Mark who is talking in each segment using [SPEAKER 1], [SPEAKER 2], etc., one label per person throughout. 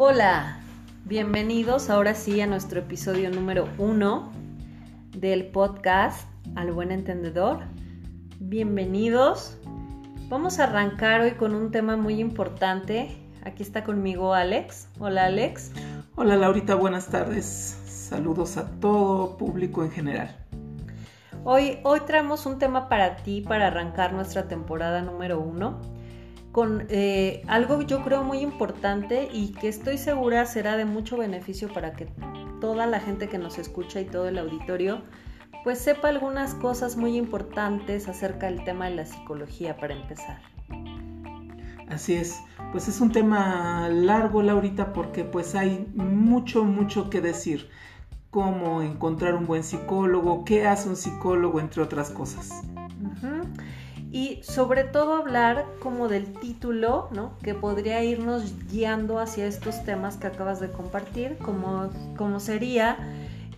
[SPEAKER 1] Hola, bienvenidos ahora sí a nuestro episodio número uno del podcast Al Buen Entendedor. Bienvenidos. Vamos a arrancar hoy con un tema muy importante. Aquí está conmigo Alex. Hola Alex.
[SPEAKER 2] Hola Laurita, buenas tardes. Saludos a todo público en general.
[SPEAKER 1] Hoy, hoy traemos un tema para ti para arrancar nuestra temporada número uno con eh, algo yo creo muy importante y que estoy segura será de mucho beneficio para que toda la gente que nos escucha y todo el auditorio pues sepa algunas cosas muy importantes acerca del tema de la psicología para empezar.
[SPEAKER 2] Así es, pues es un tema largo, Laurita, porque pues hay mucho, mucho que decir. Cómo encontrar un buen psicólogo, qué hace un psicólogo, entre otras cosas
[SPEAKER 1] y sobre todo hablar como del título, ¿no? Que podría irnos guiando hacia estos temas que acabas de compartir, como, como sería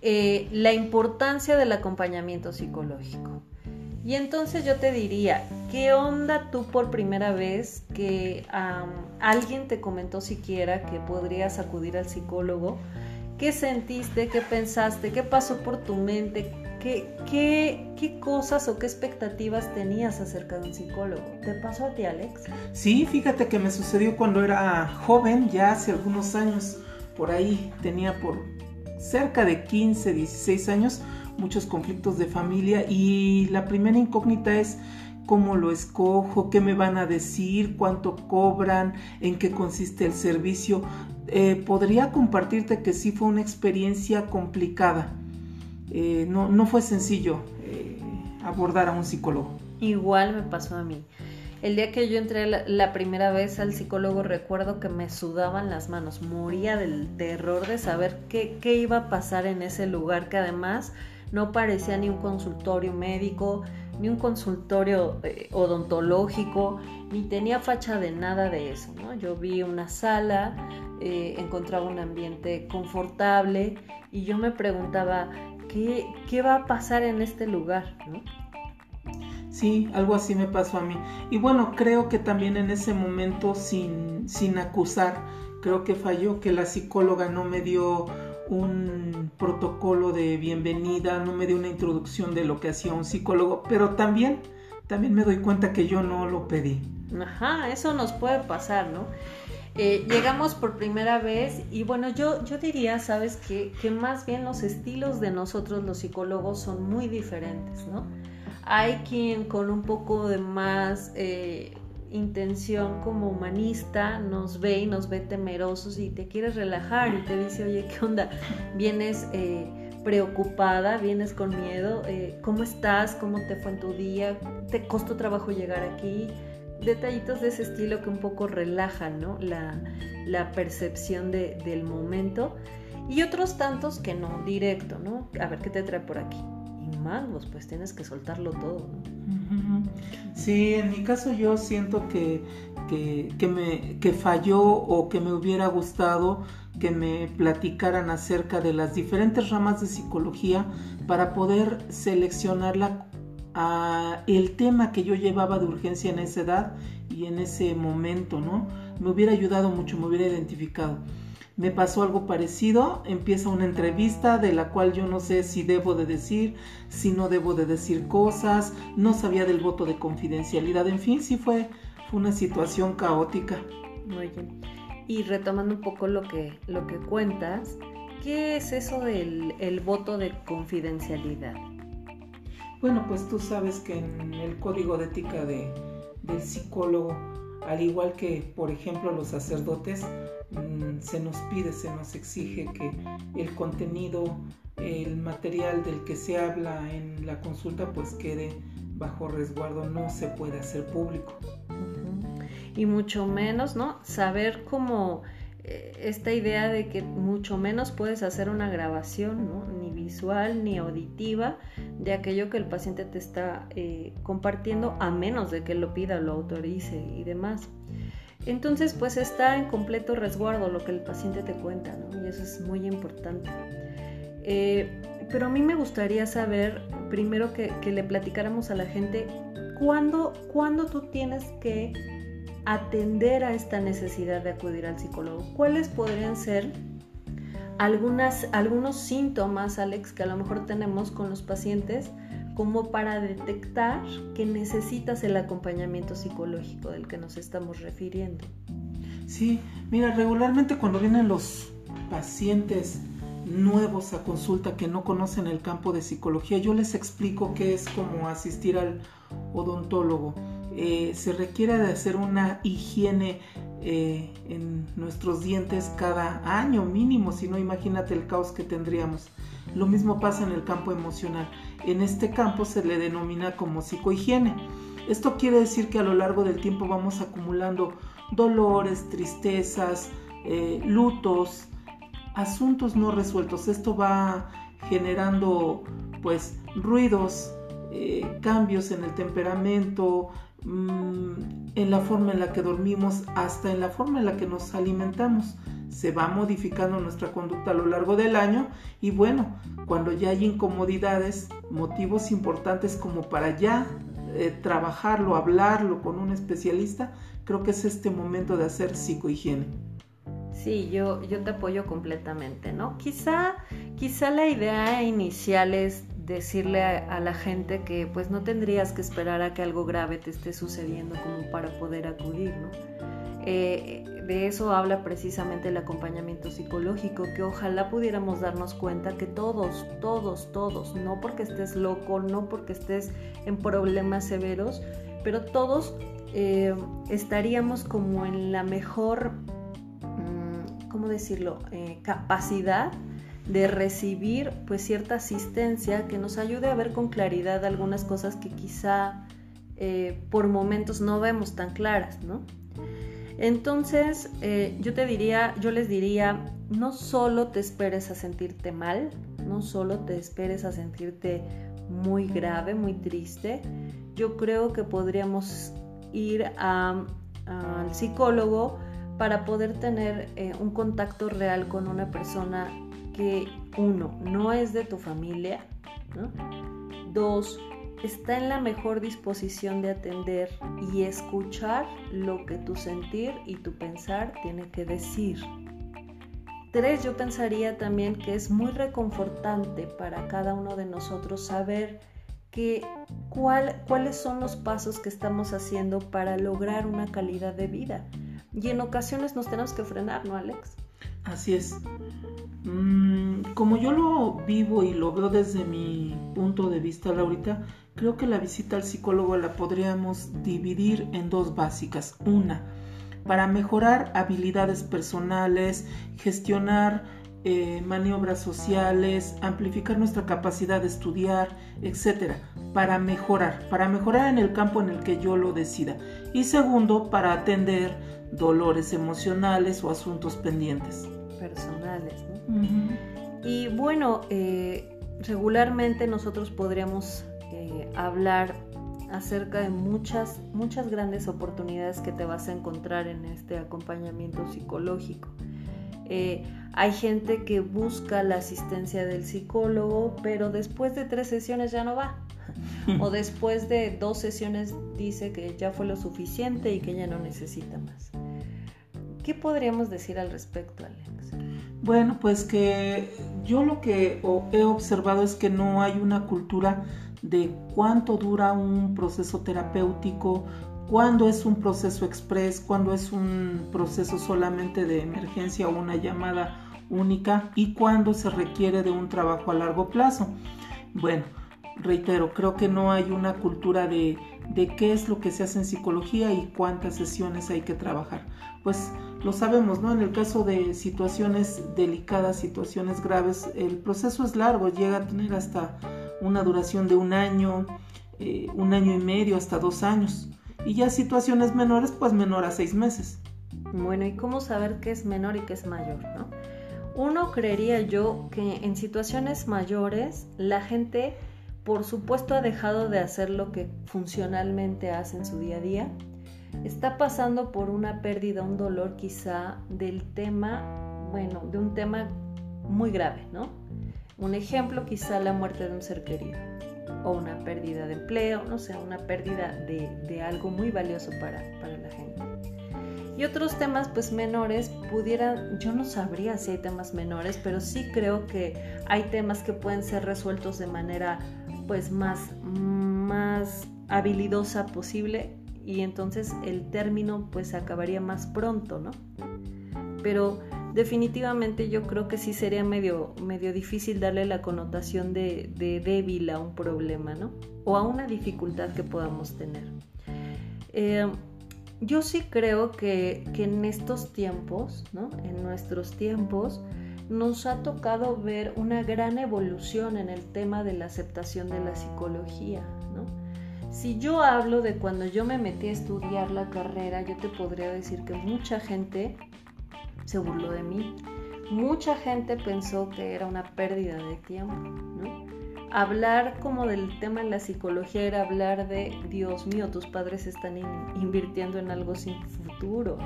[SPEAKER 1] eh, la importancia del acompañamiento psicológico. Y entonces yo te diría, ¿qué onda tú por primera vez que alguien te comentó siquiera que podrías acudir al psicólogo? ¿Qué sentiste? ¿Qué pensaste? ¿Qué pasó por tu mente? ¿Qué, qué, cosas o qué expectativas tenías acerca de un psicólogo? ¿Te pasó a ti, Alex?
[SPEAKER 2] Sí, fíjate que me sucedió cuando era joven, ya hace algunos años, por ahí tenía por cerca de 15, 16 años, muchos conflictos de familia y la primera incógnita es cómo lo escojo, qué me van a decir, cuánto cobran, en qué consiste el servicio. Eh, podría compartirte que sí fue una experiencia complicada eh, no, fue sencillo eh, abordar a un psicólogo.
[SPEAKER 1] Igual me pasó a mí. El día que yo entré la, primera vez al psicólogo recuerdo que me sudaban las manos, moría del terror de saber qué, iba a pasar en ese lugar que además no parecía ni un consultorio médico, ni un consultorio eh, odontológico, ni tenía facha de nada de eso. Yo vi una sala, encontraba un ambiente confortable y yo me preguntaba, ¿qué, va a pasar en este lugar?
[SPEAKER 2] Sí, algo así me pasó a mí. Y bueno, creo que también en ese momento, sin, sin acusar, creo que falló que la psicóloga no me dio un protocolo de bienvenida, no me dio una introducción de lo que hacía un psicólogo, pero también, también me doy cuenta que yo no lo pedí.
[SPEAKER 1] Ajá, eso nos puede pasar, ¿no? Eh, llegamos por primera vez y bueno, yo, yo diría, sabes, que, que más bien los estilos de nosotros los psicólogos son muy diferentes, ¿no? Hay quien con un poco de más eh, intención como humanista nos ve y nos ve temerosos y te quieres relajar y te dice, oye, ¿qué onda? Vienes... Eh, preocupada, vienes con miedo, ¿cómo estás? ¿Cómo te fue en tu día? ¿Te costó trabajo llegar aquí? Detallitos de ese estilo que un poco relajan ¿no? la, percepción del momento y otros tantos que no, directo, ¿no? A ver qué te trae por aquí. Y mangos, pues tienes que soltarlo todo, ¿no?
[SPEAKER 2] Sí, en mi caso yo siento que, que, me, que falló o que me hubiera gustado que me platicaran acerca de las diferentes ramas de psicología para poder seleccionarla a el tema que yo llevaba de urgencia en esa edad y en ese momento, ¿no? Me hubiera ayudado mucho, me hubiera identificado. Me pasó algo parecido, empieza una entrevista de la cual yo no sé si debo de decir, si no debo de decir cosas, no sabía del voto de confidencialidad, en fin, sí fue, una situación caótica.
[SPEAKER 1] Muy bien. Y retomando un poco lo que, lo que cuentas, ¿qué es eso del el voto de confidencialidad?
[SPEAKER 2] Bueno, pues tú sabes que en el código de ética de, del psicólogo, al igual que por ejemplo los sacerdotes, mm, se nos pide, se nos exige que el contenido, el material del que se habla en la consulta, pues quede bajo resguardo, no se puede hacer público.
[SPEAKER 1] Y mucho menos, ¿no? Saber cómo esta idea de que mucho menos puedes hacer una grabación, ni visual ni auditiva, de aquello que el paciente te está eh, compartiendo, a menos de que lo pida, lo autorice y demás. Entonces, pues está en completo resguardo lo que el paciente te cuenta, y eso es muy importante. Eh, pero a mí me gustaría saber, primero que, le platicáramos a la gente, ¿cuándo, ¿cuándo tú tienes que atender a esta necesidad de acudir al psicólogo? ¿Cuáles podrían ser algunas, algunos síntomas, Alex, que a lo mejor tenemos con los pacientes como para detectar que necesitas el acompañamiento psicológico del que nos estamos refiriendo?
[SPEAKER 2] Sí, mira, regularmente cuando vienen los pacientes nuevos a consulta que no conocen el campo de psicología, yo les explico qué es como asistir al odontólogo. Eh, se requiere de hacer una higiene eh, en nuestros dientes cada año mínimo, si no imagínate el caos que tendríamos. Lo mismo pasa en el campo emocional. En este campo se le denomina como psicohigiene. Esto quiere decir que a lo largo del tiempo vamos acumulando dolores, tristezas, eh, lutos, asuntos no resueltos. Esto va generando pues ruidos, cambios en el temperamento, en la forma en la que dormimos, hasta en la forma en la que nos alimentamos. Se va modificando nuestra conducta a lo largo del año y bueno, cuando ya hay incomodidades, motivos importantes como para ya eh, trabajarlo, hablarlo con un especialista, creo que es este momento de hacer psicohigiene.
[SPEAKER 1] Sí, yo, yo te apoyo completamente, ¿no? Quizá, quizá la idea inicial es decirle a, la gente que pues no tendrías que esperar a que algo grave te esté sucediendo como para poder acudir, ¿no? Eh, de eso habla precisamente el acompañamiento psicológico, que ojalá pudiéramos darnos cuenta que todos, todos, todos, no porque estés loco, no porque estés en problemas severos, pero todos eh, estaríamos como en la mejor ¿cómo decirlo?, eh, capacidad de recibir pues cierta asistencia que nos ayude a ver con claridad algunas cosas que quizá eh, por momentos no vemos tan claras, ¿no? Entonces, eh, yo te diría, yo les diría, no solo te esperes a sentirte mal, no solo te esperes a sentirte muy grave, muy triste, yo creo que podríamos ir al psicólogo para poder tener eh, un contacto real con una persona que, uno, no es de tu familia, dos, está en la mejor disposición de atender y escuchar lo que tu sentir y tu pensar tiene que decir. Tres, yo pensaría también que es muy reconfortante para cada uno de nosotros saber que cuáles son los pasos que estamos haciendo para lograr una calidad de vida. Y en ocasiones nos tenemos que frenar, ¿no, Alex?
[SPEAKER 2] Así es. Mm, como yo lo vivo y lo veo desde mi punto de vista, Laurita, creo que la visita al psicólogo la podríamos dividir en dos básicas. Una, para mejorar habilidades personales, gestionar eh, maniobras sociales, amplificar nuestra capacidad de estudiar, etcétera, para mejorar, para mejorar en el campo en el que yo lo decida. Y segundo, para atender dolores emocionales o asuntos pendientes.
[SPEAKER 1] Personales, ¿no? Y bueno, eh, regularmente nosotros podríamos eh, hablar acerca de muchas, muchas grandes oportunidades que te vas a encontrar en este acompañamiento psicológico. Eh, hay gente que busca la asistencia del psicólogo, pero después de tres sesiones ya no va. o después de dos sesiones dice que ya fue lo suficiente y que ya no necesita más. ¿Qué podríamos decir al respecto, Alex?
[SPEAKER 2] Bueno, pues que yo lo que he observado es que no hay una cultura de cuánto dura un proceso terapéutico, cuándo es un proceso express, cuándo es un proceso solamente de emergencia o una llamada única y cuándo se requiere de un trabajo a largo plazo. Bueno, reitero, creo que no hay una cultura de, de qué es lo que se hace en psicología y cuántas sesiones hay que trabajar. Pues lo sabemos, ¿no? En el caso de situaciones delicadas, situaciones graves, el proceso es largo, llega a tener hasta una duración de un año, eh, un año y medio, hasta dos años. Y ya situaciones menores, pues menor a seis meses.
[SPEAKER 1] Bueno, ¿y cómo saber qué es menor y qué es mayor, no? Uno creería yo que en situaciones mayores la gente por supuesto ha dejado de hacer lo que funcionalmente hace en su día a día. Está pasando por una pérdida, un dolor quizá del tema, bueno, de un tema muy grave, ¿no? Un ejemplo quizá la muerte de un ser querido o una pérdida de empleo, no sé, una pérdida de, algo muy valioso para, para la gente. Y otros temas pues menores pudieran, yo no sabría si hay temas menores, pero sí creo que hay temas que pueden ser resueltos de manera pues más, más habilidosa posible y entonces el término pues acabaría más pronto, ¿no? Pero definitivamente yo creo que sí sería medio, medio difícil darle la connotación de, débil a un problema, ¿no? O a una dificultad que podamos tener. Eh, yo sí creo que, que, en estos tiempos, ¿no? En nuestros tiempos, nos ha tocado ver una gran evolución en el tema de la aceptación de la psicología. Si yo hablo de cuando yo me metí a estudiar la carrera, yo te podría decir que mucha gente se burló de mí. Mucha gente pensó que era una pérdida de tiempo, Hablar como del tema en la psicología era hablar de, Dios mío, tus padres están invirtiendo en algo sin futuro,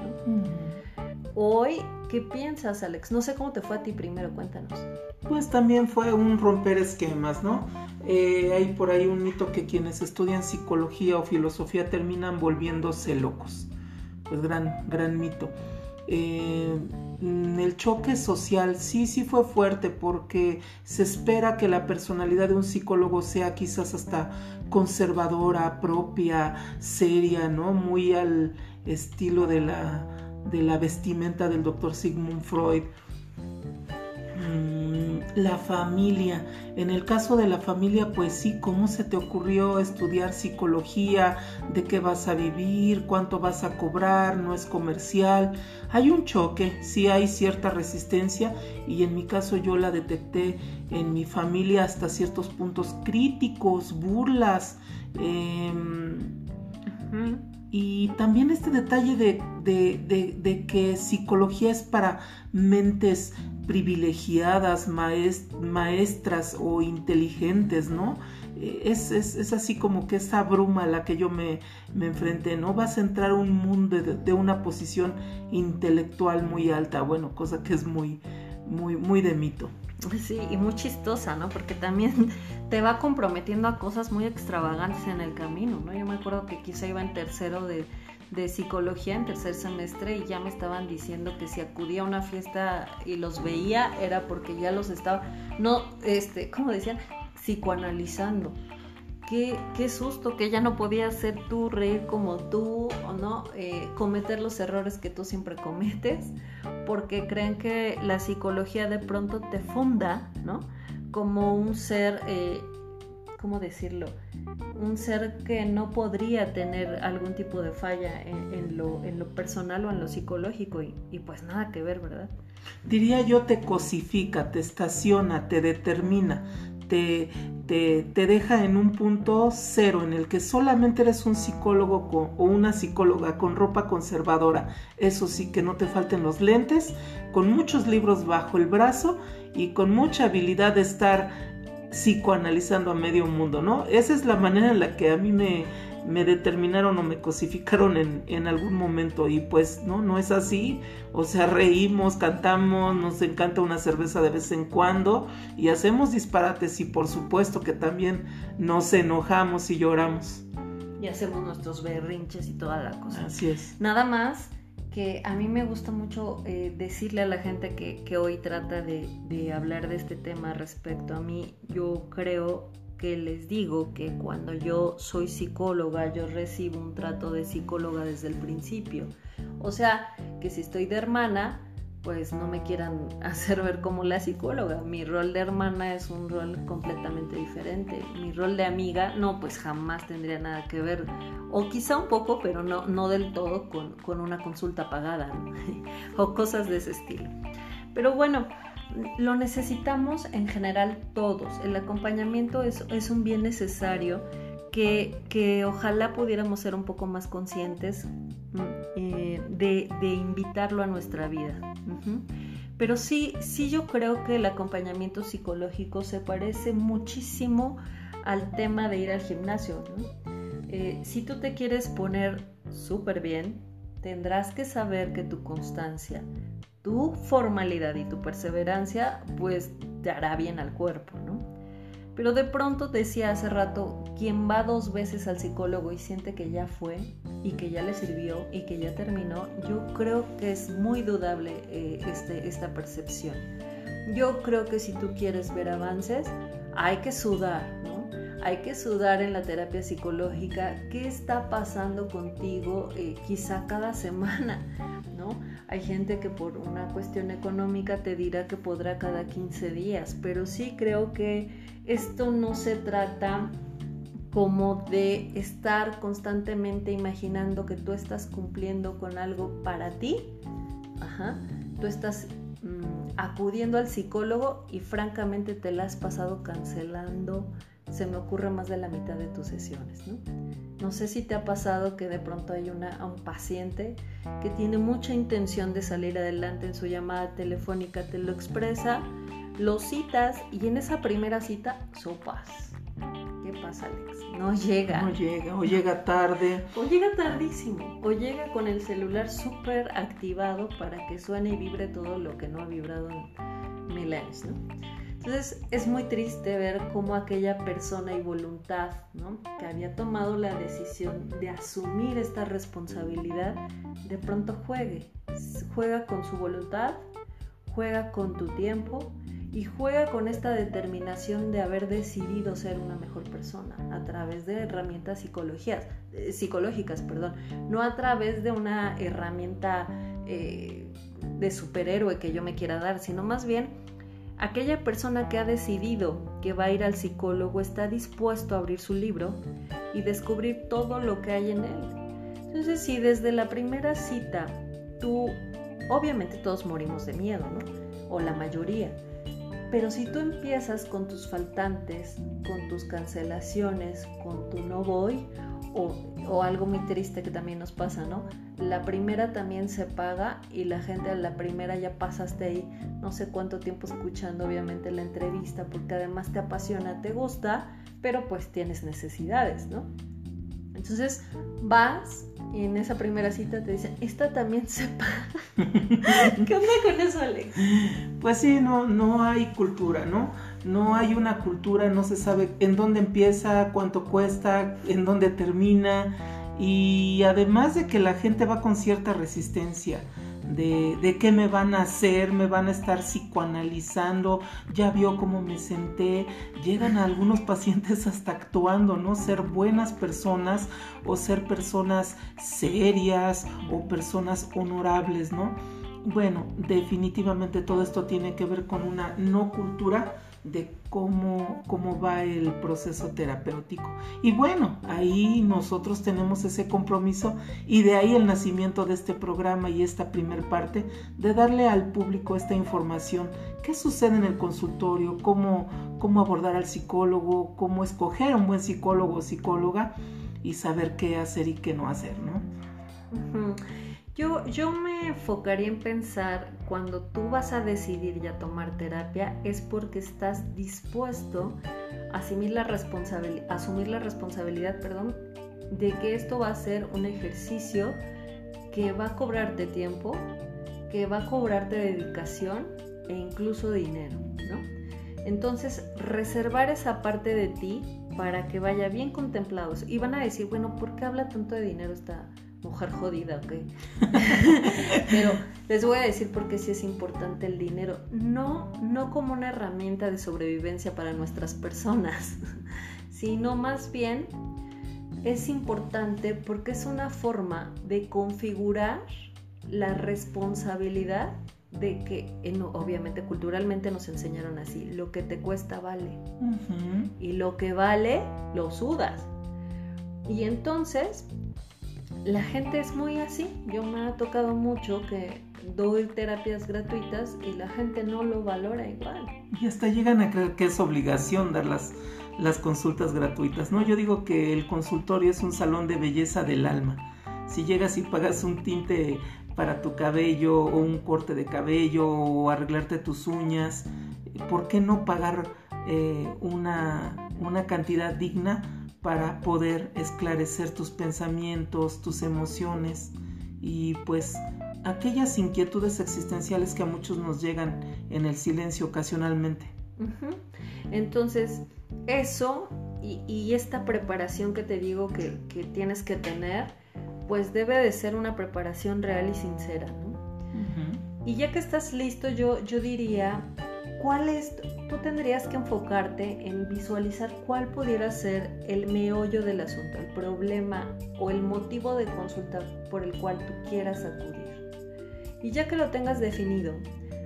[SPEAKER 1] Hoy, ¿qué piensas, Alex? No sé cómo te fue a ti primero, cuéntanos.
[SPEAKER 2] Pues también fue un romper esquemas, ¿no? Eh, hay por ahí un mito que quienes estudian psicología o filosofía terminan volviéndose locos. Pues gran, gran mito. Eh, el choque social sí, sí fue fuerte porque se espera que la personalidad de un psicólogo sea quizás hasta conservadora, propia, seria, ¿no? Muy al estilo de la, de la vestimenta del doctor Sigmund Freud la familia. En el caso de la familia, pues sí, ¿cómo se te ocurrió estudiar psicología? ¿De qué vas a vivir? ¿Cuánto vas a cobrar? ¿No es comercial? Hay un choque, sí hay cierta resistencia y en mi caso yo la detecté en mi familia hasta ciertos puntos críticos, burlas. Em, y también este detalle de, de, que psicología es para mentes privilegiadas, maestras o inteligentes, ¿no? Eh, es, es, así como que esa bruma a la que yo me, me enfrenté, ¿no? Vas a entrar a un mundo de, una posición intelectual muy alta, bueno, cosa que es muy, muy, muy de mito.
[SPEAKER 1] Sí, y muy chistosa, ¿no? Porque también te va comprometiendo a cosas muy extravagantes en el camino, ¿no? Yo me acuerdo que quizá iba en tercero de, de psicología en tercer semestre y ya me estaban diciendo que si acudía a una fiesta y los veía era porque ya los estaba, no, este, como decían, psicoanalizando. Qué, susto que ya no podías ser tú, reír como tú, o no, eh, cometer los errores que tú siempre cometes, porque creen que la psicología de pronto te funda, ¿no? Como un ser eh, ¿cómo decirlo? Un ser que no podría tener algún tipo de falla en, lo, personal o en lo psicológico y, pues nada que ver, ¿verdad?
[SPEAKER 2] Diría yo te cosifica, te estaciona, te determina, te, te, deja en un punto cero en el que solamente eres un psicólogo o una psicóloga con ropa conservadora. Eso sí, que no te falten los lentes, con muchos libros bajo el brazo y con mucha habilidad de estar psicoanalizando a medio mundo, ¿no? Esa es la manera en la que a mí me, me determinaron o me cosificaron en, en, algún momento y pues no, no es así. O sea, reímos, cantamos, nos encanta una cerveza de vez en cuando y hacemos disparates y por supuesto que también nos enojamos y lloramos.
[SPEAKER 1] Y hacemos nuestros berrinches y toda la cosa.
[SPEAKER 2] Así es.
[SPEAKER 1] Nada más que a mí me gusta mucho eh, decirle a la gente que, hoy trata de, de, hablar de este tema respecto a mí, yo creo que les digo que cuando yo soy psicóloga, yo recibo un trato de psicóloga desde el principio. O sea, que si estoy de hermana, pues no me quieran hacer ver como la psicóloga. Mi rol de hermana es un rol completamente diferente. Mi rol de amiga, no, pues jamás tendría nada que ver. O quizá un poco, pero no, no del todo con, una consulta pagada o cosas de ese estilo. Pero bueno, lo necesitamos en general todos. El acompañamiento es, es un bien necesario que, que, ojalá pudiéramos ser un poco más conscientes mm, eh, de, de, invitarlo a nuestra vida. Pero sí, sí yo creo que el acompañamiento psicológico se parece muchísimo al tema de ir al gimnasio. Eh, si tú te quieres poner súper bien, tendrás que saber que tu constancia, tu formalidad y tu perseverancia, pues te hará bien al cuerpo, ¿no? Pero de pronto decía hace rato, quien va dos veces al psicólogo y siente que ya fue, y que ya le sirvió y que ya terminó, yo creo que es muy dudable eh, este, esta percepción. Yo creo que si tú quieres ver avances, hay que sudar, ¿no? Hay que sudar en la terapia psicológica. ¿Qué está pasando contigo eh, quizá cada semana? Hay gente que por una cuestión económica te dirá que podrá cada 15 días, pero sí creo que esto no se trata como de estar constantemente imaginando que tú estás cumpliendo con algo para ti. Ajá. Tú estás mm, acudiendo al psicólogo y francamente te la has pasado cancelando. Se me ocurre más de la mitad de tus sesiones, ¿no? No sé si te ha pasado que de pronto hay una, un paciente que tiene mucha intención de salir adelante en su llamada telefónica, te lo expresa, lo citas y en esa primera cita sopas ¿Qué pasa, Alex? No llega.
[SPEAKER 2] No llega, o llega tarde.
[SPEAKER 1] O llega tardísimo, o llega con el celular súper activado para que suene y vibre todo lo que no ha vibrado en mil años, ¿no? Entonces es muy triste ver cómo aquella persona y voluntad, ¿no? Que había tomado la decisión de asumir esta responsabilidad, de pronto juegue. Juega con su voluntad, juega con tu tiempo y juega con esta determinación de haber decidido ser una mejor persona a través de herramientas psicologías, eh, psicológicas, perdón, no a través de una herramienta eh, de superhéroe que yo me quiera dar, sino más bien aquella persona que ha decidido que va a ir al psicólogo está dispuesto a abrir su libro y descubrir todo lo que hay en él. Entonces, si desde la primera cita tú, obviamente todos morimos de miedo, ¿no? O la mayoría pero si tú empiezas con tus faltantes, con tus cancelaciones, con tu no voy, o, algo muy triste que también nos pasa, ¿no? La primera también se paga y la gente a la primera ya pasaste ahí no sé cuánto tiempo escuchando obviamente la entrevista porque además te apasiona, te gusta, pero pues tienes necesidades, ¿no? Entonces vas y en esa primera cita te dicen, esta también se paga. ¿Qué onda con eso, Alex?
[SPEAKER 2] Pues sí, no, no hay cultura, ¿no? No hay una cultura, no se sabe en dónde empieza, cuánto cuesta, en dónde termina. Y además de que la gente va con cierta resistencia de, qué me van a hacer, me van a estar psicoanalizando, ya vio cómo me senté, llegan algunos pacientes hasta actuando, ¿no? Ser buenas personas o ser personas serias o personas honorables, ¿no? Bueno, definitivamente todo esto tiene que ver con una no cultura de cómo, cómo va el proceso terapéutico. Y bueno, ahí nosotros tenemos ese compromiso y de ahí el nacimiento de este programa y esta primer parte de darle al público esta información. ¿Qué sucede en el consultorio? ¿Cómo, cómo abordar al psicólogo? ¿Cómo escoger un buen psicólogo o psicóloga? Y saber qué hacer y qué no hacer, ¿no?
[SPEAKER 1] Yo, yo me enfocaría en pensar cuando tú vas a decidir ya tomar terapia es porque estás dispuesto a asumir la, asumir la responsabilidad perdón, de que esto va a ser un ejercicio que va a cobrarte tiempo, que va a cobrarte dedicación e incluso dinero, ¿no? Entonces, reservar esa parte de ti para que vaya bien contemplados. Y van a decir, bueno, ¿por qué habla tanto de dinero esta, mujer jodida, ok. Pero les voy a decir por qué sí es importante el dinero. No, no como una herramienta de sobrevivencia para nuestras personas, sino más bien es importante porque es una forma de configurar la responsabilidad de que, obviamente culturalmente nos enseñaron así, lo que te cuesta vale. Y lo que vale, lo sudas. Y entonces la gente es muy así. Yo me ha tocado mucho que doy terapias gratuitas y la gente no lo valora igual.
[SPEAKER 2] Y hasta llegan a creer que es obligación dar las, consultas gratuitas. No, yo digo que el consultorio es un salón de belleza del alma. Si llegas y pagas un tinte para tu cabello o un corte de cabello o arreglarte tus uñas, ¿por qué no pagar eh, una, una cantidad digna? Para poder esclarecer tus pensamientos, tus emociones y pues aquellas inquietudes existenciales que a muchos nos llegan en el silencio ocasionalmente.
[SPEAKER 1] Entonces, eso y, esta preparación que te digo que, tienes que tener, pues debe de ser una preparación real y sincera, ¿no? Y ya que estás listo, yo, yo diría, ¿cuál es, tú tendrías que enfocarte en visualizar cuál pudiera ser el meollo del asunto, el problema o el motivo de consulta por el cual tú quieras acudir. Y ya que lo tengas definido,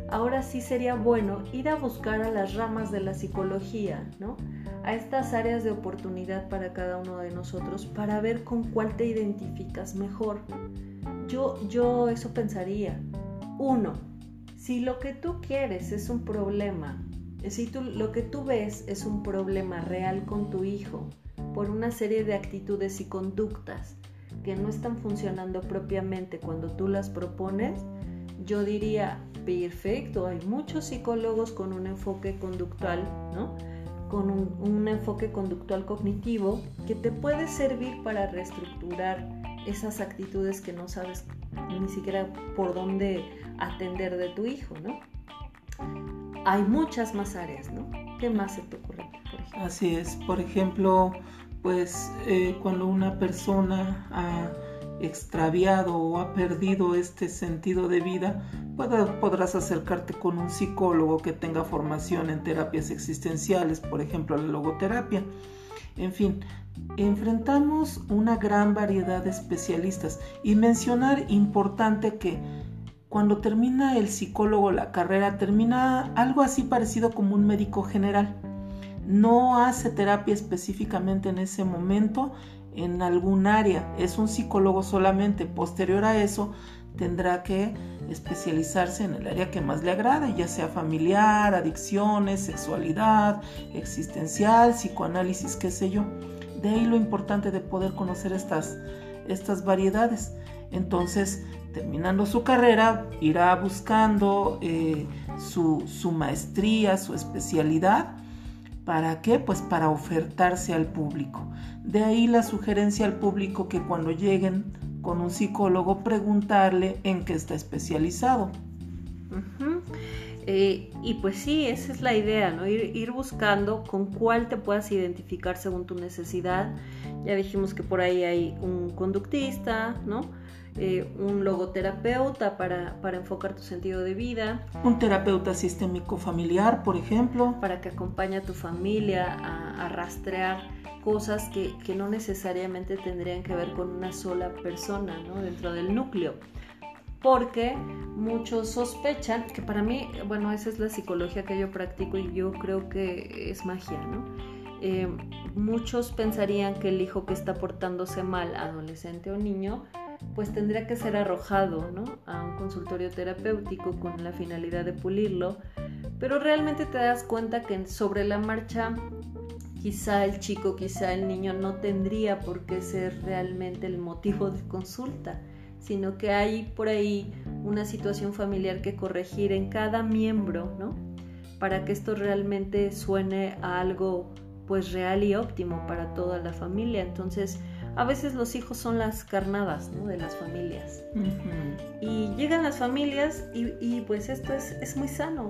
[SPEAKER 1] ahora sí sería bueno ir a buscar a las ramas de la psicología, ¿no? A estas áreas de oportunidad para cada uno de nosotros para ver con cuál te identificas mejor. Yo, yo eso pensaría. Uno, si lo que tú quieres es un problema, si lo que tú ves es un problema real con tu hijo por una serie de actitudes y conductas que no están funcionando propiamente cuando tú las propones, yo diría, perfecto, hay muchos psicólogos con un enfoque conductual, ¿no? Con un, enfoque conductual cognitivo que te puede servir para reestructurar esas actitudes que no sabes ni siquiera por dónde atender de tu hijo, ¿no? Hay muchas más áreas, ¿no? ¿Qué más se te ocurre?
[SPEAKER 2] Así es, por ejemplo, pues eh, cuando una persona ha extraviado o ha perdido este sentido de vida, podrás acercarte con un psicólogo que tenga formación en terapias existenciales, por ejemplo la logoterapia. En fin, enfrentamos una gran variedad de especialistas y mencionar importante que cuando termina el psicólogo la carrera, termina algo así parecido como un médico general. No hace terapia específicamente en ese momento en algún área, es un psicólogo solamente. Posterior a eso, tendrá que especializarse en el área que más le agrade, ya sea familiar, adicciones, sexualidad, existencial, psicoanálisis, qué sé yo. De ahí lo importante de poder conocer estas, estas variedades. Entonces, terminando su carrera, irá buscando eh, su, su maestría, su especialidad. ¿Para qué? Pues para ofertarse al público. De ahí la sugerencia al público que cuando lleguen con un psicólogo preguntarle en qué está especializado.
[SPEAKER 1] Eh, y pues sí, esa es la idea, ¿no? Ir, ir, buscando con cuál te puedas identificar según tu necesidad. Ya dijimos que por ahí hay un conductista, ¿no? Eh, un logoterapeuta para, enfocar tu sentido de vida.
[SPEAKER 2] Un terapeuta sistémico familiar, por ejemplo.
[SPEAKER 1] Para que acompañe a tu familia a, rastrear cosas que, no necesariamente tendrían que ver con una sola persona ¿no? dentro del núcleo. Porque muchos sospechan, que para mí, bueno, esa es la psicología que yo practico y yo creo que es magia, ¿no? Eh, muchos pensarían que el hijo que está portándose mal, adolescente o niño, pues tendría que ser arrojado ¿no? a un consultorio terapéutico con la finalidad de pulirlo, pero realmente te das cuenta que sobre la marcha quizá el chico, quizá el niño no tendría por qué ser realmente el motivo de consulta, sino que hay por ahí una situación familiar que corregir en cada miembro, ¿no? Para que esto realmente suene a algo pues real y óptimo para toda la familia. Entonces, a veces los hijos son las carnadas de las familias. Y llegan las familias y, pues esto es, es, muy sano.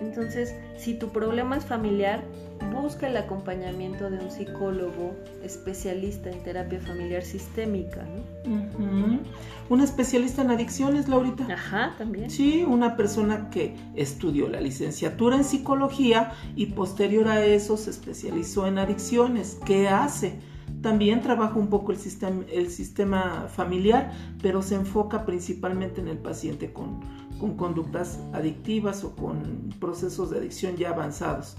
[SPEAKER 1] Entonces, si tu problema es familiar, busca el acompañamiento de un psicólogo especialista en terapia familiar sistémica.
[SPEAKER 2] Una especialista en adicciones, Laurita.
[SPEAKER 1] Ajá, también.
[SPEAKER 2] Sí, una persona que estudió la licenciatura en psicología y posterior a eso se especializó en adicciones. ¿Qué hace? También trabaja un poco el sistema, el sistema familiar, pero se enfoca principalmente en el paciente con, con conductas adictivas o con procesos de adicción ya avanzados.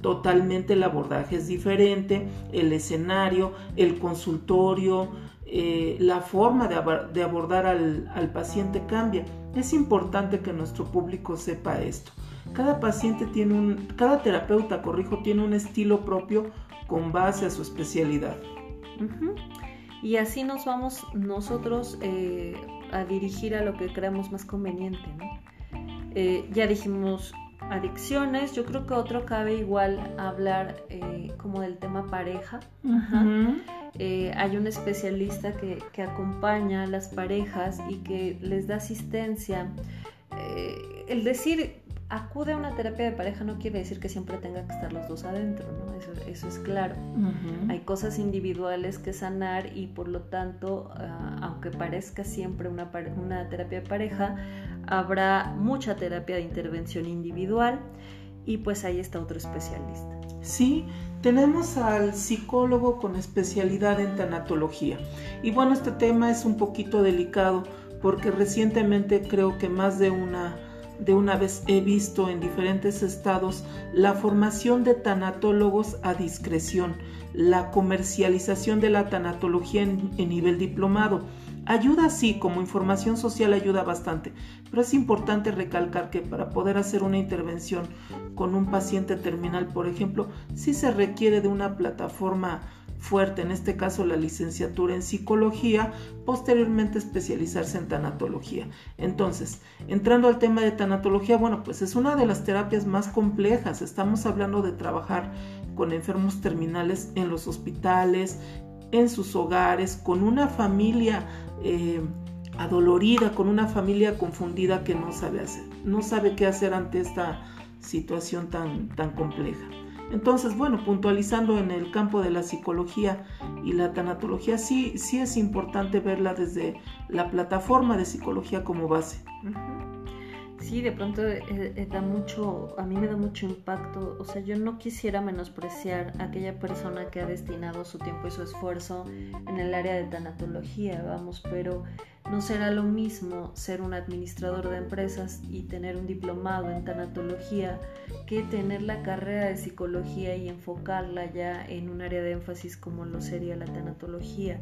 [SPEAKER 2] Totalmente el abordaje es diferente, el escenario, el consultorio, eh, la forma de, abordar al, paciente cambia. Es importante que nuestro público sepa esto. Cada paciente tiene un, cada terapeuta, corrijo, tiene un estilo propio con base a su especialidad.
[SPEAKER 1] Y así nos vamos nosotros eh, a dirigir a lo que creamos más conveniente. Eh, ya dijimos adicciones, yo creo que otro cabe igual hablar eh, como del tema pareja. hay un especialista que, que, acompaña a las parejas y que les da asistencia. el decir acude a una terapia de pareja no quiere decir que siempre tenga que estar los dos adentro, ¿no? Eso, es claro. Hay cosas individuales que sanar y por lo tanto, ah, aunque parezca siempre una, una terapia de pareja, habrá mucha terapia de intervención individual y pues ahí está otro especialista.
[SPEAKER 2] Sí, tenemos al psicólogo con especialidad en tanatología. Y bueno, este tema es un poquito delicado porque recientemente creo que más de una de una vez he visto en diferentes estados la formación de tanatólogos a discreción, la comercialización de la tanatología en, nivel diplomado. Ayuda sí, como información social ayuda bastante, pero es importante recalcar que para poder hacer una intervención con un paciente terminal, por ejemplo, sí se requiere de una plataforma fuerte, en este caso la licenciatura en psicología, posteriormente especializarse en tanatología. Entonces, entrando al tema de tanatología, bueno, pues es una de las terapias más complejas. Estamos hablando de trabajar con enfermos terminales en los hospitales, en sus hogares, con una familia eh, adolorida, con una familia confundida que no sabe hacer, no sabe qué hacer ante esta situación tan, tan compleja. Entonces, bueno, puntualizando en el campo de la psicología y la tanatología, sí, sí es importante verla desde la plataforma de psicología como base.
[SPEAKER 1] Sí, de pronto eh, eh, da mucho, a mí me da mucho impacto, o sea, yo no quisiera menospreciar a aquella persona que ha destinado su tiempo y su esfuerzo en el área de tanatología, vamos, pero no será lo mismo ser un administrador de empresas y tener un diplomado en tanatología que tener la carrera de psicología y enfocarla ya en un área de énfasis como lo sería la tanatología.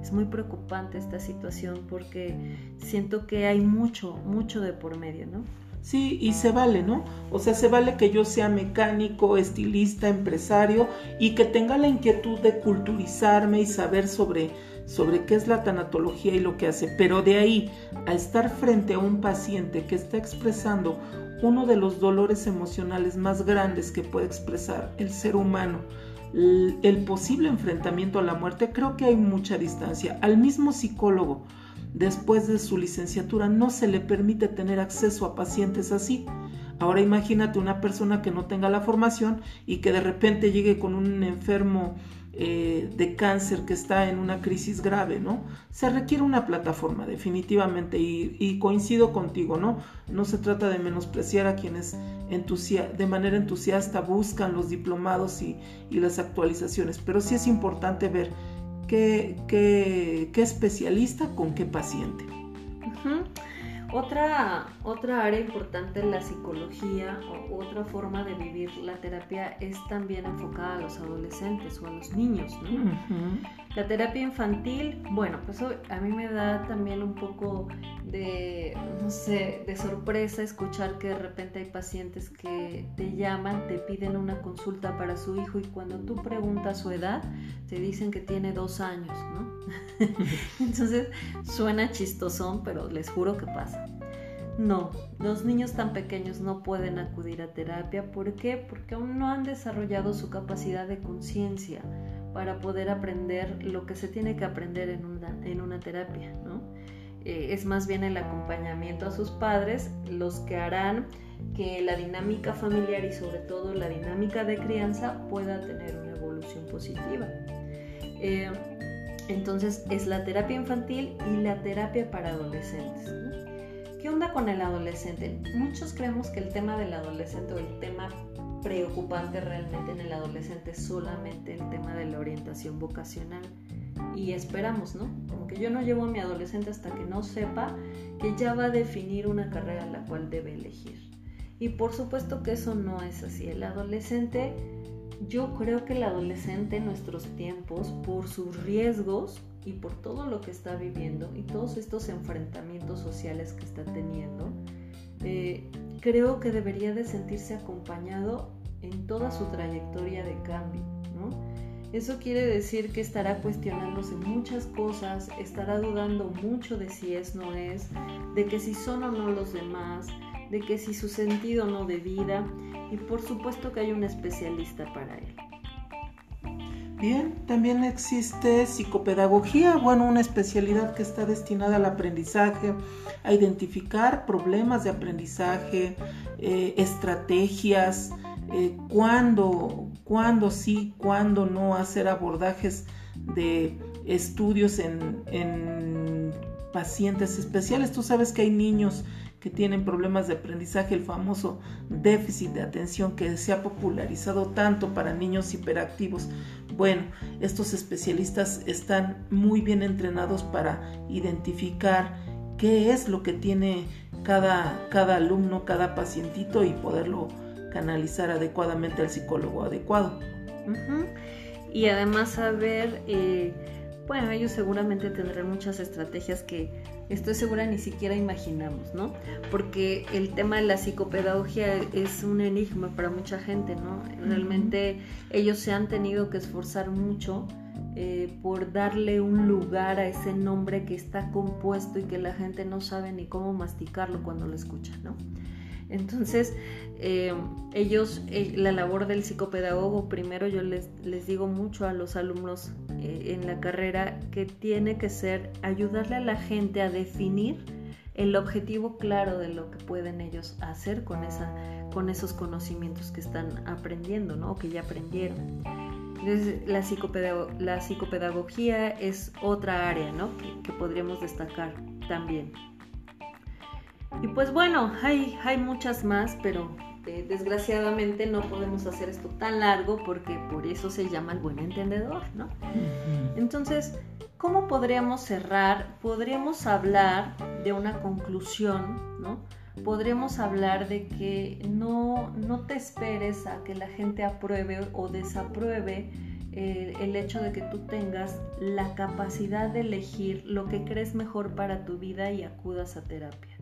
[SPEAKER 1] Es muy preocupante esta situación porque siento que hay mucho, mucho de por medio, ¿no?
[SPEAKER 2] Sí, y se vale, ¿no? O sea, se vale que yo sea mecánico, estilista, empresario y que tenga la inquietud de culturizarme y saber sobre sobre qué es la tanatología y lo que hace, pero de ahí a estar frente a un paciente que está expresando uno de los dolores emocionales más grandes que puede expresar el ser humano, el posible enfrentamiento a la muerte, creo que hay mucha distancia. Al mismo psicólogo, después de su licenciatura, no se le permite tener acceso a pacientes así. Ahora imagínate una persona que no tenga la formación y que de repente llegue con un enfermo eh, de cáncer que está en una crisis grave, ¿no? Se requiere una plataforma, definitivamente, y, coincido contigo, ¿no? No se trata de menospreciar a quienes de manera entusiasta buscan los diplomados y, las actualizaciones, pero sí es importante ver qué, qué, especialista con qué paciente.
[SPEAKER 1] Otra, otra área importante en la psicología o otra forma de vivir la terapia es también enfocada a los adolescentes o a los niños. La terapia infantil, bueno, pues a mí me da también un poco de, no sé, de sorpresa escuchar que de repente hay pacientes que te llaman, te piden una consulta para su hijo y cuando tú preguntas su edad, te dicen que tiene dos años, ¿no? Entonces suena chistosón, pero les juro que pasa. No, los niños tan pequeños no pueden acudir a terapia. ¿Por qué? Porque aún no han desarrollado su capacidad de conciencia para poder aprender lo que se tiene que aprender en una, terapia, ¿no? Eh, es más bien el acompañamiento a sus padres los que harán que la dinámica familiar y sobre todo la dinámica de crianza pueda tener una evolución positiva. Eh, entonces es la terapia infantil y la terapia para adolescentes. ¿Qué onda con el adolescente? Muchos creemos que el tema del adolescente o el tema preocupante realmente en el adolescente es solamente el tema de la orientación vocacional y esperamos, ¿no? Como que yo no llevo a mi adolescente hasta que no sepa que ya va a definir una carrera la cual debe elegir. Y por supuesto que eso no es así. El adolescente, yo creo que el adolescente en nuestros tiempos, por sus riesgos y por todo lo que está viviendo y todos estos enfrentamientos sociales que está teniendo, eh, creo que debería de sentirse acompañado en toda su trayectoria de cambio, ¿no? Eso quiere decir que estará cuestionándose muchas cosas, estará dudando mucho de si es no es, de que si son o no los demás, de que si su sentido no de vida y por supuesto que hay un especialista para él.
[SPEAKER 2] Bien, también existe psicopedagogía, bueno, una especialidad que está destinada al aprendizaje, a identificar problemas de aprendizaje, eh, estrategias, eh, cuándo, sí, cuándo no hacer abordajes de estudios en pacientes especiales. Tú sabes que hay niños que tienen problemas de aprendizaje, el famoso déficit de atención que se ha popularizado tanto para niños hiperactivos. Bueno, estos especialistas están muy bien entrenados para identificar qué es lo que tiene cada, cada alumno, cada pacientito y poderlo canalizar adecuadamente al psicólogo adecuado.
[SPEAKER 1] Y además saber, eh, bueno, ellos seguramente tendrán muchas estrategias que estoy segura ni siquiera imaginamos, ¿no? Porque el tema de la psicopedagogía es un enigma para mucha gente, ¿no? Realmente ellos se han tenido que esforzar mucho eh, por darle un lugar a ese nombre que está compuesto y que la gente no sabe ni cómo masticarlo cuando lo escucha, ¿no? Entonces, eh, ellos, eh, la labor del psicopedagogo, primero yo les, les digo mucho a los alumnos eh, en la carrera que tiene que ser ayudarle a la gente a definir el objetivo claro de lo que pueden ellos hacer con, esa, con esos conocimientos que están aprendiendo, ¿no? O que ya aprendieron. Entonces, la, la psicopedagogía es otra área, ¿no? que podríamos destacar también. Y pues bueno, hay, hay muchas más, pero eh, desgraciadamente no podemos hacer esto tan largo porque por eso se llama el buen entendedor, ¿no? Entonces, ¿cómo podríamos cerrar? Podríamos hablar de una conclusión, ¿no? Podríamos hablar de que no, no te esperes a que la gente apruebe o desapruebe eh, el hecho de que tú tengas la capacidad de elegir lo que crees mejor para tu vida y acudas a terapia.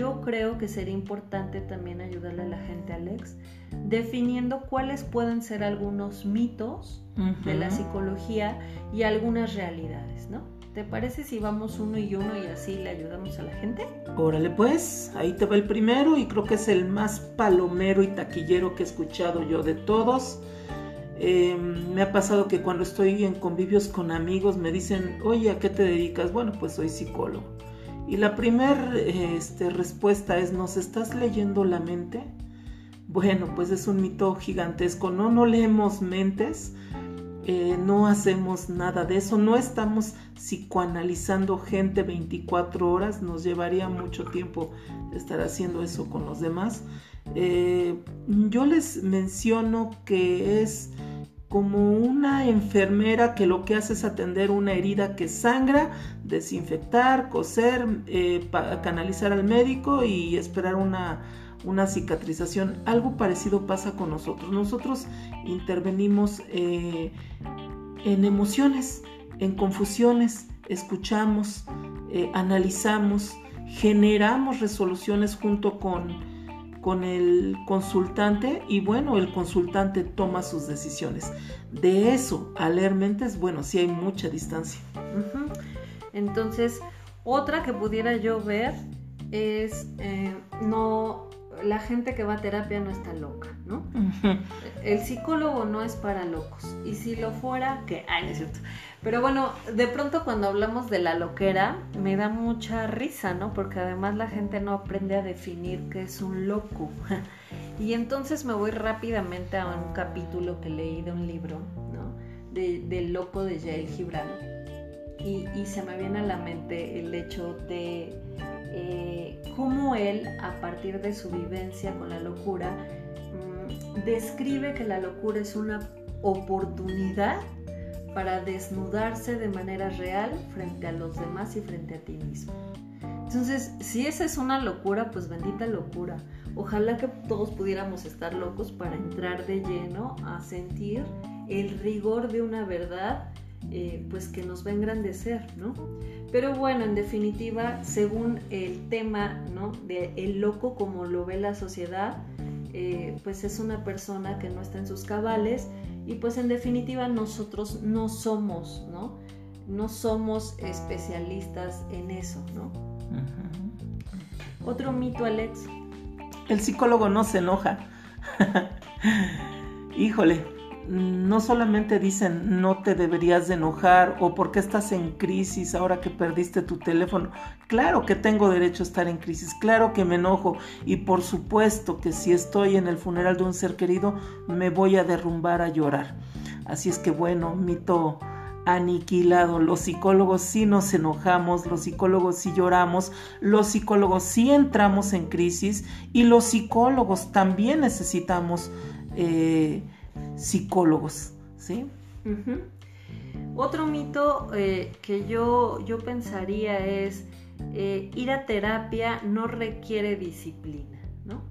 [SPEAKER 1] Yo creo que sería importante también ayudarle a la gente, Alex, definiendo cuáles pueden ser algunos mitos de la psicología y algunas realidades, ¿no? ¿Te parece si vamos uno y uno y así le ayudamos a la gente?
[SPEAKER 2] Órale pues, ahí te va el primero y creo que es el más palomero y taquillero que he escuchado yo de todos. Em, me ha pasado que cuando estoy en convivios con amigos me dicen, oye, ¿a qué te dedicas? Bueno, pues soy psicólogo. Y la primera este, respuesta es, ¿nos estás leyendo la mente? Bueno, pues es un mito gigantesco, no, no leemos mentes, eh, no hacemos nada de eso, no estamos psicoanalizando gente 24 horas, nos llevaría mucho tiempo estar haciendo eso con los demás. Eh, yo les menciono que es como una enfermera que lo que hace es atender una herida que sangra, desinfectar, coser, eh, canalizar al médico y esperar una, una, cicatrización. Algo parecido pasa con nosotros. Nosotros intervenimos eh, en emociones, en confusiones, escuchamos, eh, analizamos, generamos resoluciones junto con con el consultante y bueno, el consultante toma sus decisiones. De eso a leer mentes, bueno, sí hay mucha distancia.
[SPEAKER 1] Entonces, otra que pudiera yo ver es eh, no la gente que va a terapia no está loca, ¿no? El psicólogo no es para locos. Y si lo fuera, que, ay, no es cierto. Pero bueno, de pronto cuando hablamos de la loquera, me da mucha risa, ¿no? Porque además la gente no aprende a definir qué es un loco. y entonces me voy rápidamente a un capítulo que leí de un libro, ¿no? De, del loco de Jael Gibran. Y, y, se me viene a la mente el hecho de eh, cómo él, a partir de su vivencia con la locura, mm, describe que la locura es una oportunidad para desnudarse de manera real frente a los demás y frente a ti mismo. Entonces, si esa es una locura, pues bendita locura. Ojalá que todos pudiéramos estar locos para entrar de lleno a sentir el rigor de una verdad, eh, pues que nos va a engrandecer, ¿no? Pero bueno, en definitiva, según el tema, ¿no? De el loco como lo ve la sociedad, eh, pues es una persona que no está en sus cabales y pues en definitiva nosotros no somos, ¿no? No somos especialistas en eso, ¿no? Otro mito, Alex.
[SPEAKER 2] El psicólogo no se enoja. Híjole, no solamente dicen no te deberías de enojar o porque estás en crisis ahora que perdiste tu teléfono. Claro que tengo derecho a estar en crisis, claro que me enojo y por supuesto que si estoy en el funeral de un ser querido me voy a derrumbar a llorar. Así es que bueno, mito aniquilado. Los psicólogos sí nos enojamos, los psicólogos sí lloramos, los psicólogos sí entramos en crisis y los psicólogos también necesitamos eh, psicólogos, ¿sí?
[SPEAKER 1] Otro mito eh, que yo, yo pensaría es eh, ir a terapia no requiere disciplina, ¿no?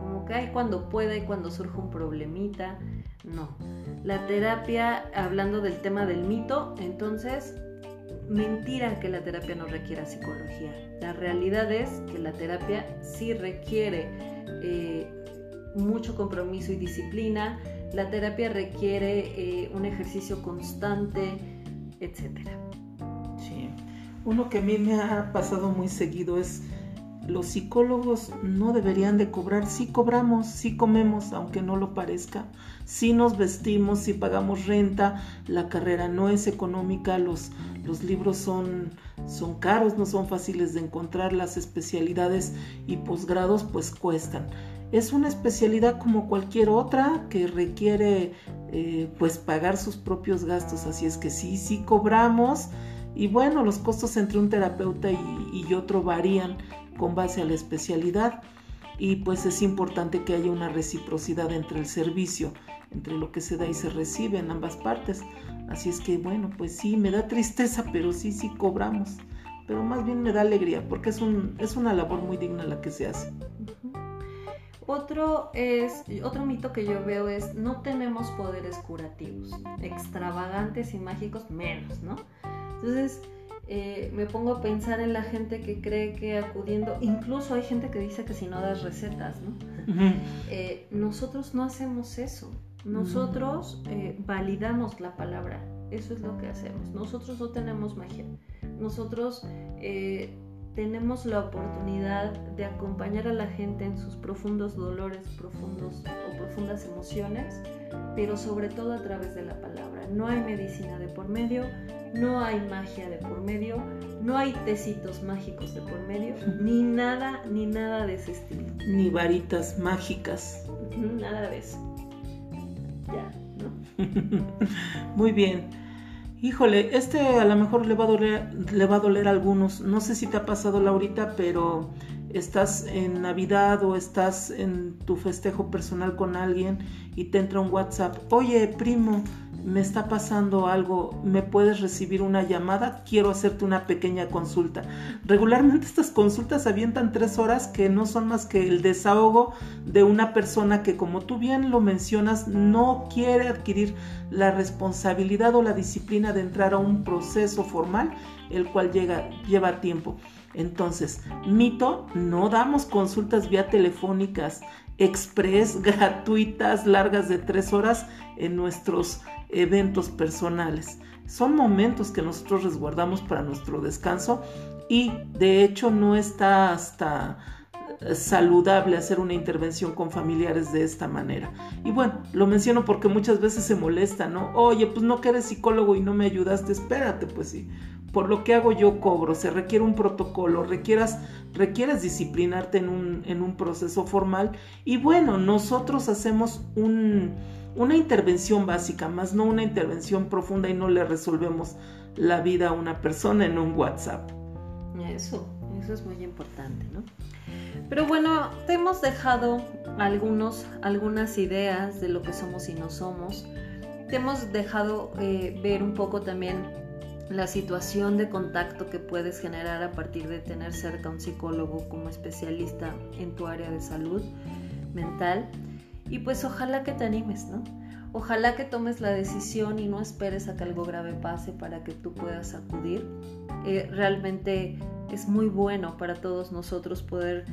[SPEAKER 1] Como que hay cuando puede y cuando surge un problemita, no. La terapia, hablando del tema del mito, entonces, mentira que la terapia no requiera psicología. La realidad es que la terapia sí requiere mucho compromiso y disciplina, la terapia requiere eh, un ejercicio constante, etc.
[SPEAKER 2] Sí. Uno que a mí me ha pasado muy seguido es los psicólogos no deberían de cobrar, sí cobramos, sí comemos, aunque no lo parezca, sí nos vestimos, sí pagamos renta, la carrera no es económica, los, libros son, caros, no son fáciles de encontrar, las especialidades y posgrados pues cuestan. Es una especialidad como cualquier otra que requiere eh, pues pagar sus propios gastos, así es que sí, sí cobramos. Y bueno, los costos entre un terapeuta y, otro varían con base a la especialidad y pues es importante que haya una reciprocidad entre el servicio, entre lo que se da y se recibe en ambas partes. Así es que bueno, pues sí, me da tristeza, pero sí, sí cobramos. Pero más bien me da alegría porque es, un, es una labor muy digna la que se hace.
[SPEAKER 1] Otro, es, otro mito que yo veo es no tenemos poderes curativos, extravagantes y mágicos menos, ¿no? Entonces eh, me pongo a pensar en la gente que cree que acudiendo, incluso hay gente que dice que si no das recetas, ¿no? Eh, nosotros no hacemos eso, nosotros eh, validamos la palabra, eso es lo que hacemos, nosotros no tenemos magia, nosotros tenemos la oportunidad de acompañar a la gente en sus profundos dolores, profundos o profundas emociones, pero sobre todo a través de la palabra. No hay medicina de por medio, no hay magia de por medio, no hay tecitos mágicos de por medio, ni nada, ni nada de ese estilo.
[SPEAKER 2] Ni varitas mágicas.
[SPEAKER 1] Nada de eso. Ya, ¿no?
[SPEAKER 2] Muy bien híjole, este a lo mejor le va a doler, le va a doler a algunos. No sé si te ha pasado Laurita, pero estás en Navidad o estás en tu festejo personal con alguien y te entra un WhatsApp. Oye, primo, me está pasando algo, ¿me puedes recibir una llamada? Quiero hacerte una pequeña consulta. Regularmente estas consultas avientan tres horas que no son más que el desahogo de una persona que, como tú bien lo mencionas, no quiere adquirir la responsabilidad o la disciplina de entrar a un proceso formal, el cual llega, lleva tiempo. Entonces, mito, no damos consultas vía telefónicas express, gratuitas, largas de tres horas en nuestros eventos personales. Son momentos que nosotros resguardamos para nuestro descanso y de hecho no está hasta eh, saludable hacer una intervención con familiares de esta manera. Y bueno, lo menciono porque muchas veces se molesta, ¿no? Oye, pues no que eres psicólogo y no me ayudaste, espérate, pues sí. Por lo que hago yo cobro, se requiere un protocolo, requieras, requieres disciplinarte en un, en un proceso formal y bueno, nosotros hacemos un, una intervención básica, más no una intervención profunda y no le resolvemos la vida a una persona en un WhatsApp.
[SPEAKER 1] Eso, eso es muy importante, ¿no? Pero bueno, te hemos dejado algunos, algunas ideas de lo que somos y no somos. Te hemos dejado eh, ver un poco también la situación de contacto que puedes generar a partir de tener cerca un psicólogo como especialista en tu área de salud mental. Y pues ojalá que te animes, ¿no? Ojalá que tomes la decisión y no esperes a que algo grave pase para que tú puedas acudir. Eh, realmente es muy bueno para todos nosotros poder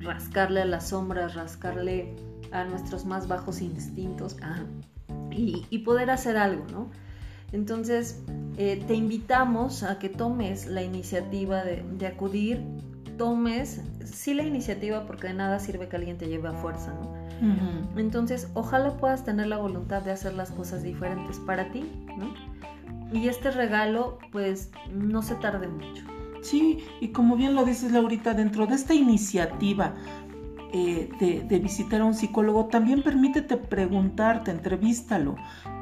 [SPEAKER 1] rascarle a las sombras, rascarle a nuestros más bajos instintos ah, y, poder hacer algo, ¿no? Entonces, eh, te invitamos a que tomes la iniciativa de, de, acudir, tomes, sí la iniciativa porque de nada sirve que alguien te lleve a fuerza, ¿no? Entonces, ojalá puedas tener la voluntad de hacer las cosas diferentes para ti, ¿no? Y este regalo, pues, no se tarde mucho.
[SPEAKER 2] Sí, y como bien lo dices Laurita, dentro de esta iniciativa eh, de, visitar a un psicólogo, también permítete preguntarte, entrevístalo.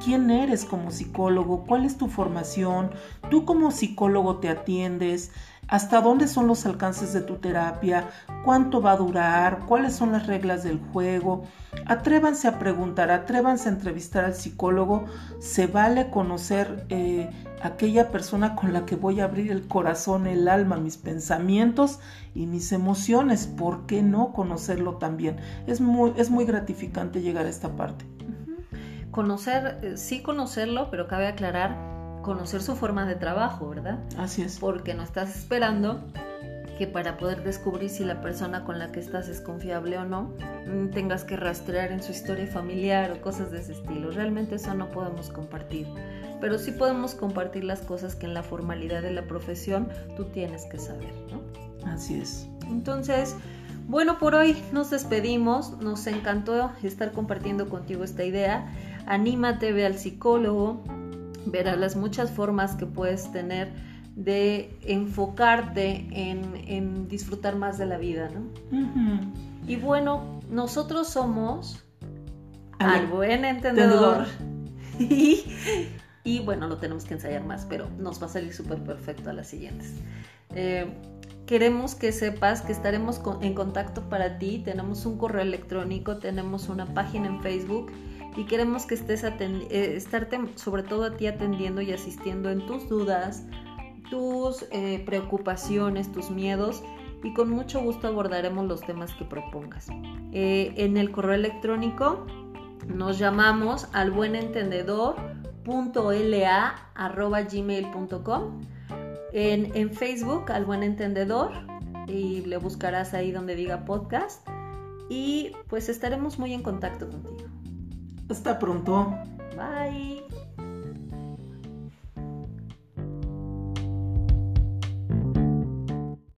[SPEAKER 2] ¿Quién eres como psicólogo? ¿Cuál es tu formación? ¿Tú como psicólogo te atiendes? ¿Hasta dónde son los alcances de tu terapia? ¿Cuánto va a durar? ¿Cuáles son las reglas del juego? Atrévanse a preguntar, atrévanse a entrevistar al psicólogo. Se vale conocer eh, aquella persona con la que voy a abrir el corazón, el alma, mis pensamientos y mis emociones. ¿Por qué no conocerlo también? Es muy, gratificante llegar a esta parte.
[SPEAKER 1] Conocer, eh, sí conocerlo, pero cabe aclarar conocer su forma de trabajo, ¿verdad?
[SPEAKER 2] Así es.
[SPEAKER 1] Porque no estás esperando que para poder descubrir si la persona con la que estás es confiable o no, mm, tengas que rastrear en su historia familiar o cosas de ese estilo. Realmente eso no podemos compartir. Pero sí podemos compartir las cosas que en la formalidad de la profesión tú tienes que saber, ¿no?
[SPEAKER 2] Así es.
[SPEAKER 1] Entonces, bueno, por hoy nos despedimos. Nos encantó estar compartiendo contigo esta idea. Anímate, ve al psicólogo, verás las muchas formas que puedes tener de enfocarte en, disfrutar más de la vida, ¿no? Y bueno, nosotros somos al, buen entendedor. y, bueno, lo tenemos que ensayar más, pero nos va a salir súper perfecto a las siguientes. Eh, queremos que sepas que estaremos en contacto para ti. Tenemos un correo electrónico, tenemos una página en Facebook y queremos que estés eh, sobre todo a ti atendiendo y asistiendo en tus dudas, tus eh, preocupaciones, tus miedos y con mucho gusto abordaremos los temas que propongas. Eh, en el correo electrónico nos llamamos al buenentendedor.la.gmail.com en, en Facebook al buen entendedor y le buscarás ahí donde diga podcast y pues estaremos muy en contacto contigo.
[SPEAKER 2] Hasta pronto.
[SPEAKER 1] Bye.